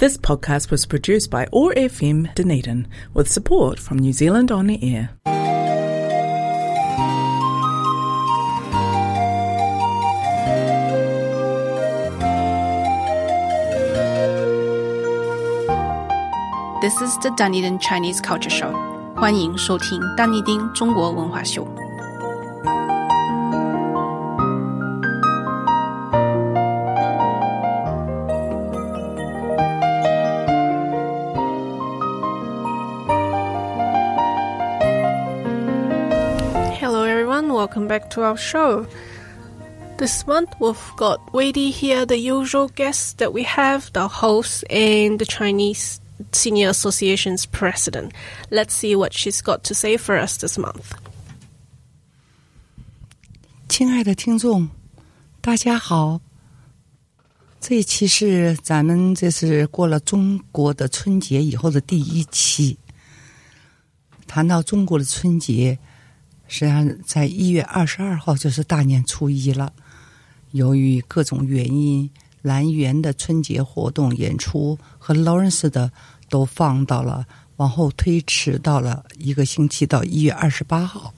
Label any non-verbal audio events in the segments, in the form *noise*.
This podcast was produced by OAR FM Dunedin with support from New Zealand On Air. This is the Dunedin Chinese Culture Show. welcome back to our show. This month we've got Weidi here, the usual guests that we have, the host, and the Chinese Senior Association's president. Let's see what she's got to say for us this month. 亲爱的听众，大家好。这一期是咱们这是过了中国的春节以后的第一期，谈到中国的春节。实际上在一月二十二号就是大年初一了。由于各种原因，兰园的春节活动演出和 Lawrence 的都放到了往后推迟到了一个星期，到一月二十八号。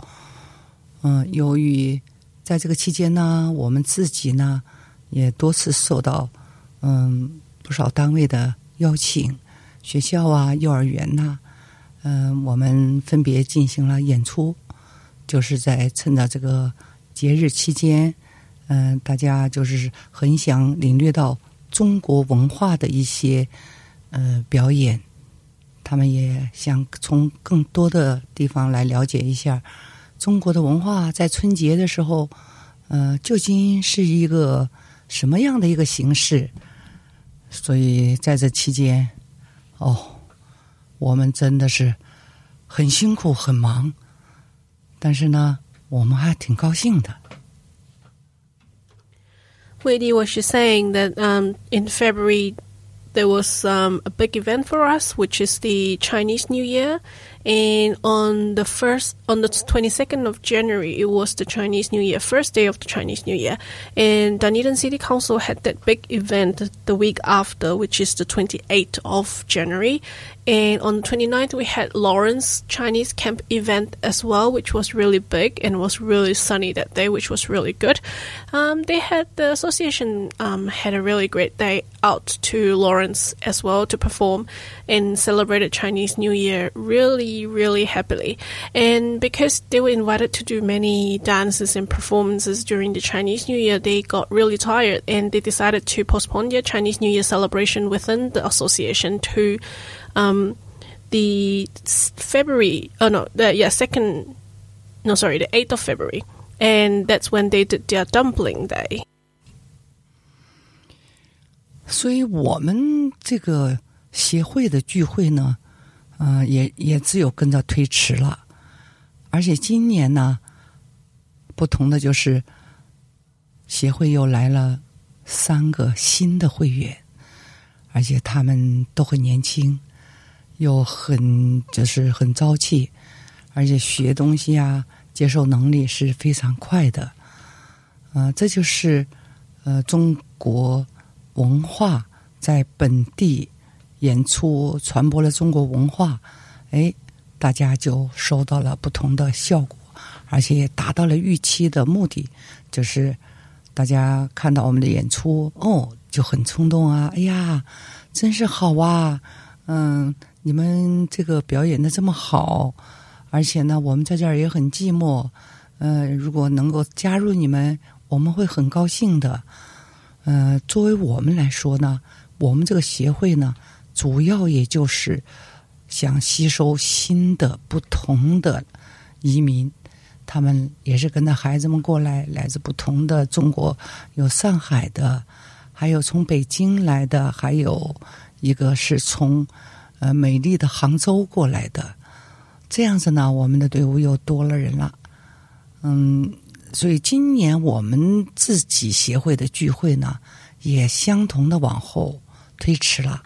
嗯，由于在这个期间呢，我们自己呢也多次受到嗯不少单位的邀请，学校啊、幼儿园呐，嗯，我们分别进行了演出，就是在趁着这个节日期间，嗯，大家就是很想领略到中国文化的一些呃表演，他们也想从更多的地方来了解一下中国的文化，在春节的时候，呃，究竟是一个什么样的一个形式？所以在这期间，哦，我们真的是很辛苦、很忙，但是呢，我们还挺高兴的。 Wadey was just saying that um, in February there was um, a big event for us, which is the Chinese New Year, and on the first, on the twenty second of January, it was the Chinese New Year, first day of the Chinese New Year, and Dunedin City Council had that big event the week after, which is the twenty eighth of January, and on the 29th we had Lawrence Chinese Camp event as well, which was really big and was really sunny that day, which was really good. Um, they had the association um, had a really great day out to Lawrence as well to perform and celebrated Chinese New Year really, really happily. And because they were invited to do many dances and performances during the Chinese New Year, they got really tired and they decided to postpone their Chinese New Year celebration within the association to um, the February. Oh no, the yeah second. No, sorry, the eighth of February, and that's when they did their dumpling day. 所以我们这个协会的聚会呢，呃，也也只有跟着推迟了。而且今年呢，不同的就是协会又来了三个新的会员，而且他们都很年轻，又很就是很朝气，而且学东西啊，接受能力是非常快的。呃，这就是呃中国文化在本地演出，传播了中国文化，哎，大家就收到了不同的效果，而且也达到了预期的目的，就是大家看到我们的演出，哦，就很冲动啊！哎呀，真是好啊！嗯，你们这个表演的这么好，而且呢，我们在这儿也很寂寞，呃，如果能够加入你们，我们会很高兴的。呃，作为我们来说呢，我们这个协会呢，主要也就是想吸收新的、不同的移民，他们也是跟着孩子们过来，来自不同的中国，有上海的，还有从北京来的，还有一个是从呃美丽的杭州过来的。这样子呢，我们的队伍又多了人了。嗯，所以今年我们自己协会的聚会呢，也相同的往后推迟了。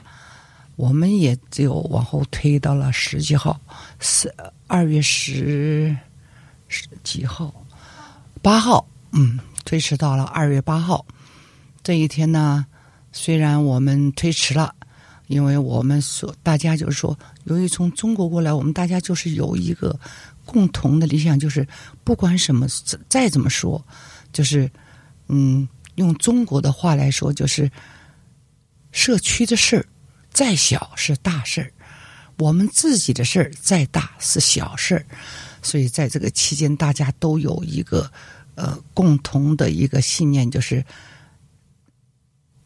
我们也只有往后推到了十几号，是二月十十几号，八号，嗯，推迟到了二月八号。这一天呢，虽然我们推迟了，因为我们所大家就是说，由于从中国过来，我们大家就是有一个共同的理想，就是不管什么再怎么说，就是嗯，用中国的话来说，就是社区的事儿再小是大事儿，我们自己的事儿再大是小事儿。所以在这个期间，大家都有一个呃共同的一个信念，就是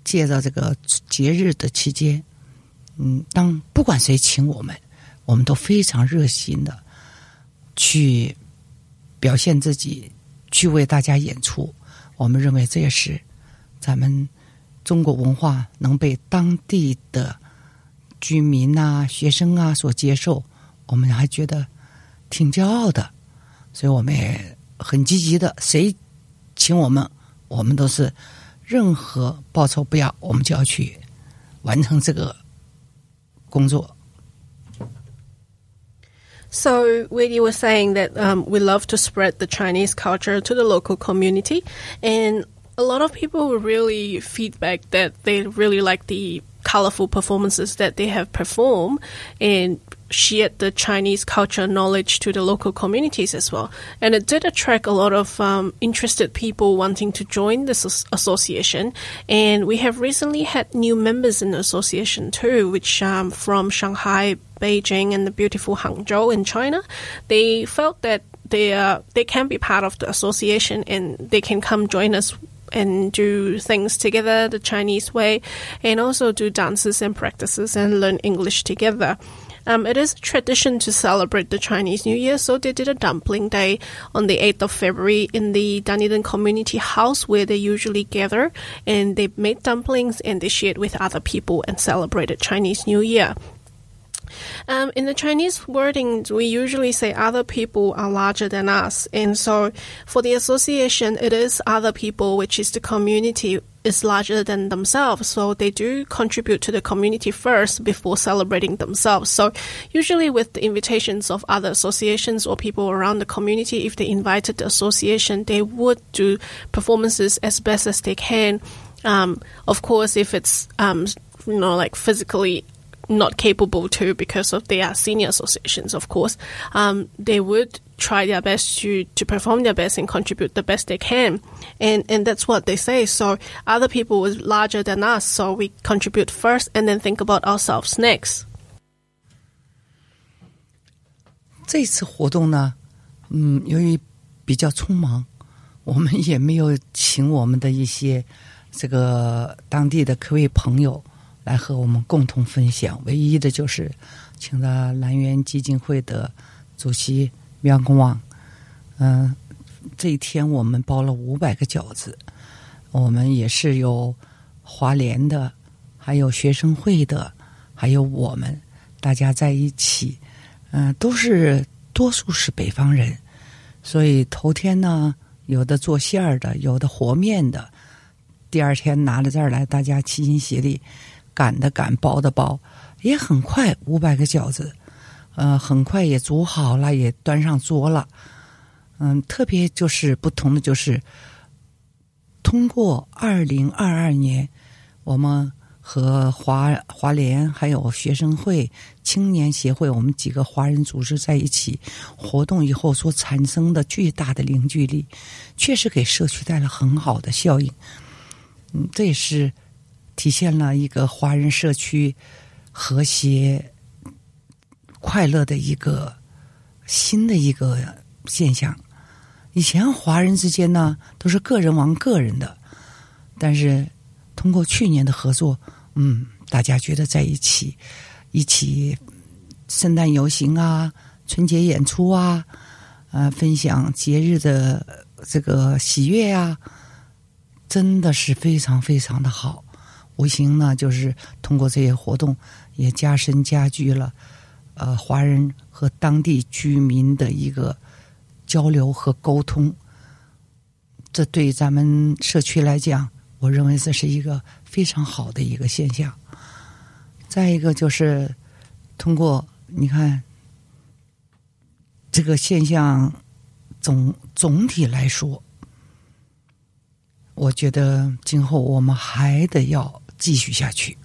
借着这个节日的期间。嗯，当不管谁请我们，我们都非常热心的去表现自己，去为大家演出。我们认为这也是咱们中国文化能被当地的居民啊、学生啊所接受，我们还觉得挺骄傲的。所以我们也很积极的，谁请我们，我们都是任何报酬不要，我们就要去完成这个。工作。So, Weidi was saying that um, we love to spread the Chinese culture to the local community, and a lot of people really feedback that they really like the colorful performances that they have performed, and shared the Chinese culture knowledge to the local communities as well. And it did attract a lot of um, interested people wanting to join this association. And we have recently had new members in the association too, which um, from Shanghai, Beijing, and the beautiful Hangzhou in China. They felt that they uh, they can be part of the association and they can come join us and do things together the Chinese way, and also do dances and practices and learn English together. Um, it is a tradition to celebrate the Chinese New Year, so they did a dumpling day on the 8th of February in the Dunedin Community House where they usually gather, and they made dumplings and they shared with other people and celebrated Chinese New Year. Um, in the Chinese wording, we usually say other people are larger than us. And so for the association, it is other people, which is the community is larger than themselves. So they do contribute to the community first before celebrating themselves. So usually with the invitations of other associations or people around the community, if they invited the association, they would do performances as best as they can. Um, of course, if it's, um, you know, like physically not capable to because of their senior associations, of course, um, they would try their best to, to perform their best and contribute the best they can. And, and that's what they say. So other people was larger than us, so we contribute first and then think about ourselves next. 这次活动呢，嗯，由于比较匆忙，我们也没有请我们的一些这个当地的各位朋友 *laughs* 来和我们共同分享。唯一的就是请了蓝源基金会的主席杨公望。嗯，这一天我们包了五百个饺子。我们也是有华联的，还有学生会的，还有我们大家在一起。嗯，都是多数是北方人，所以头天呢，有的做馅儿的，有的和面的。第二天拿到这儿来，大家齐心协力。擀的擀，包的包，也很快，五百个饺子，呃，很快也煮好了，也端上桌了。嗯，特别就是不同的就是，通过二零二二年，我们和华华联还有学生会、青年协会，我们几个华人组织在一起活动以后所产生的巨大的凝聚力，确实给社区带来很好的效应。嗯，这也是。体现了一个华人社区和谐、快乐的一个新的一个现象。以前华人之间呢都是个人玩个人的，但是通过去年的合作，嗯，大家觉得在一起，一起圣诞游行啊、春节演出啊，呃，分享节日的这个喜悦呀，真的是非常非常的好。无形呢，就是通过这些活动，也加深加剧了，呃，华人和当地居民的一个交流和沟通。这对咱们社区来讲，我认为这是一个非常好的一个现象。再一个就是通过你看这个现象，总总体来说，我觉得今后我们还得要。继续下去。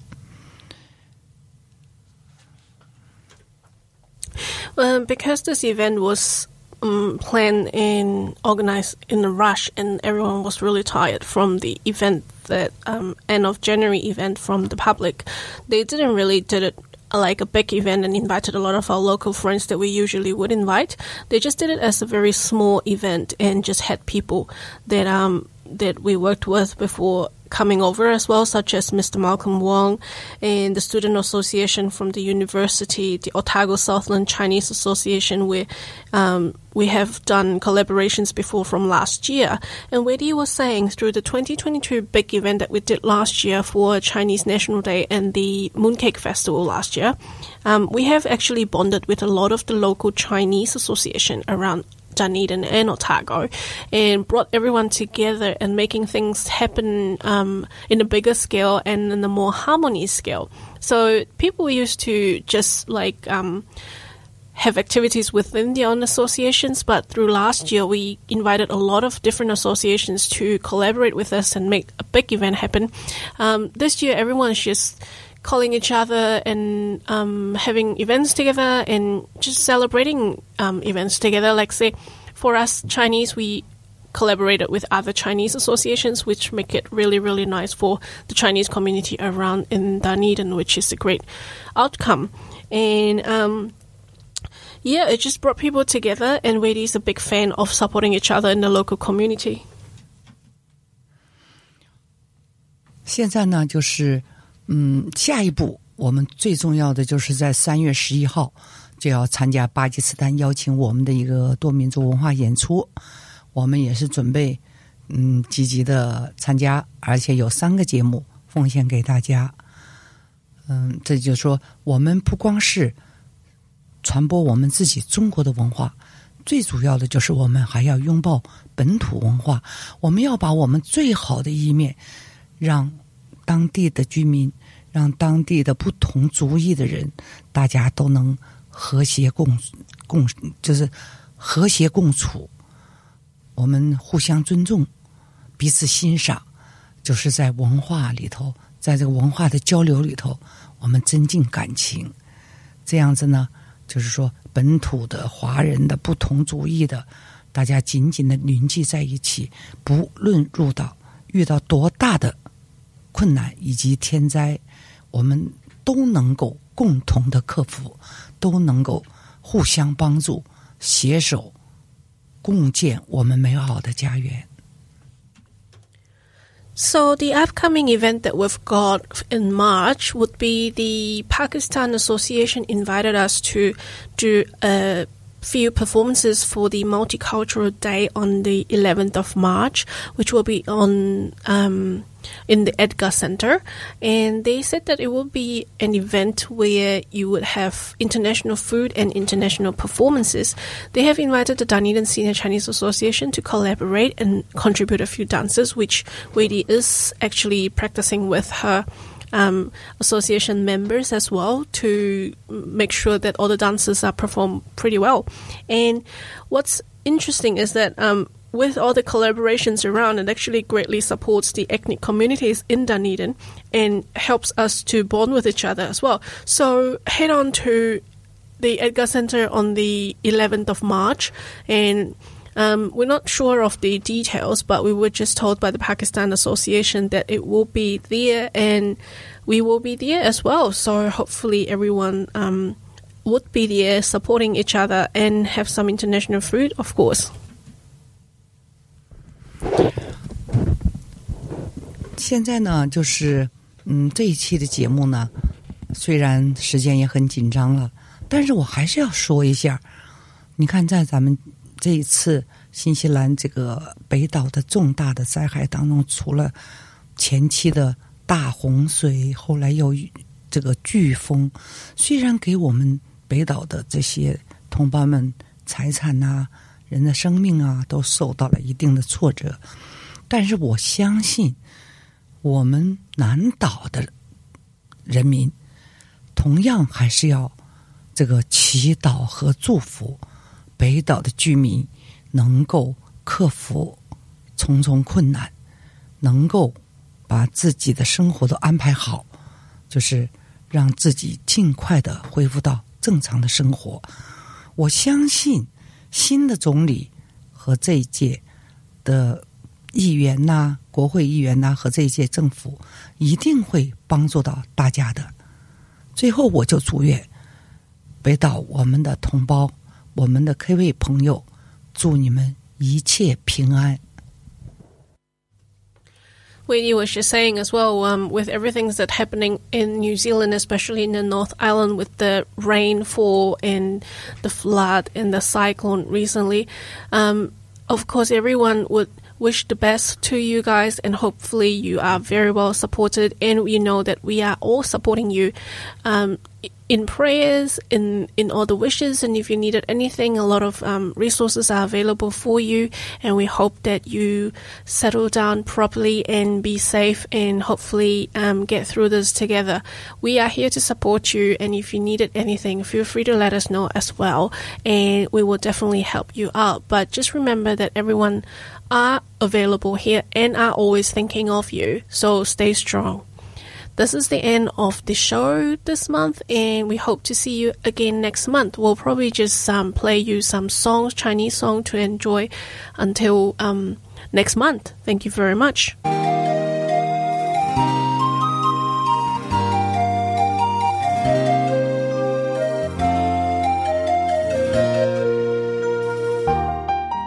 Well, because this event was um, planned and organized in a rush, and everyone was really tired from the event that um, end of January event from the public, they didn't really did it uh, like a big event and invited a lot of our local friends that we usually would invite. They just did it as a very small event and just had people that um that we worked with before coming over as well, such as Mr. Malcolm Wong and the Student Association from the university, the Otago Southland Chinese Association, where um, we have done collaborations before from last year. And Wei was saying through the 2022 big event that we did last year for Chinese National Day and the Mooncake Festival last year, um, we have actually bonded with a lot of the local Chinese association around Dunedin and Otago and brought everyone together and making things happen um, in a bigger scale and in a more harmony scale. So people used to just like um, have activities within their own associations, but through last year we invited a lot of different associations to collaborate with us and make a big event happen. Um, this year everyone is just calling each other and um, having events together and just celebrating um, events together. Like, say, for us Chinese, we collaborated with other Chinese associations, which make it really, really nice for the Chinese community around in Dunedin, which is a great outcome. And um, yeah, it just brought people together, and Weidi is a big fan of supporting each other in the local community. 现在呢，就是嗯，下一步我们最重要的就是在三月十一号就要参加巴基斯坦邀请我们的一个多民族文化演出，我们也是准备嗯积极的参加，而且有三个节目奉献给大家。嗯，这就是说，我们不光是传播我们自己中国的文化，最主要的就是我们还要拥抱本土文化，我们要把我们最好的一面让。当地的居民，让当地的不同族裔的人，大家都能和谐共共，就是和谐共处。我们互相尊重，彼此欣赏，就是在文化里头，在这个文化的交流里头，我们增进感情。这样子呢，就是说本土的华人的不同族裔的，大家紧紧的凝聚在一起，不论入到遇到多大的。困难以及天灾，我们都能够共同的克服，都能够互相帮助，携手共建我们美好的家园。So the upcoming event that we've got in March would be the Pakistan Association invited us to do a few performances for the Multicultural Day on the 11th of March, which will be on um, in the Edgar Center. And they said that it will be an event where you would have international food and international performances. They have invited the Dunedin Senior Chinese Association to collaborate and contribute a few dances, which Weidi is actually practicing with her um, association members as well to make sure that all the dances are performed pretty well. And what's interesting is that um, with all the collaborations around, it actually greatly supports the ethnic communities in Dunedin and helps us to bond with each other as well. So head on to the Edgar Center on the 11th of March and um, we're not sure of the details, but we were just told by the Pakistan Association that it will be there and we will be there as well. So hopefully everyone um, would be there supporting each other and have some international food, of course. 现在呢，就是嗯，这一期的节目呢，虽然时间也很紧张了，但是我还是要说一下。你看，在咱们 这一次新西兰这个北岛的重大的灾害当中，除了前期的大洪水，后来又这个飓风，虽然给我们北岛的这些同胞们财产呐、人的生命啊，都受到了一定的挫折，但是我相信，我们南岛的人民同样还是要这个祈祷和祝福。北岛的居民能够克服重重困难，能够把自己的生活都安排好，就是让自己尽快的恢复到正常的生活。我相信新的总理和这一届的议员呐、国会议员呐、和这一届政府一定会帮助到大家的。最后，我就祝愿北岛我们的同胞、我们的 Kiwi 朋友，祝你们一切平安。Wade was just saying as well, um, with everything that's happening in New Zealand, especially in the North Island with the rainfall and the flood and the cyclone recently, um, of course, everyone would wish the best to you guys, and hopefully, you are very well supported, and we know that we are all supporting you. Um, in prayers, in in all the wishes, and if you needed anything, a lot of um, resources are available for you. And we hope that you settle down properly and be safe, and hopefully um, get through this together. We are here to support you, and if you needed anything, feel free to let us know as well, and we will definitely help you out. But just remember that everyone are available here and are always thinking of you. So stay strong this is the end of the show this month, and we hope to see you again next month. We'll probably just um, play you some songs, Chinese song, to enjoy until um, next month. Thank you very much.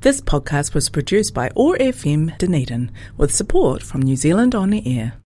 This podcast was produced by OAR FM Dunedin with support from New Zealand On the Air.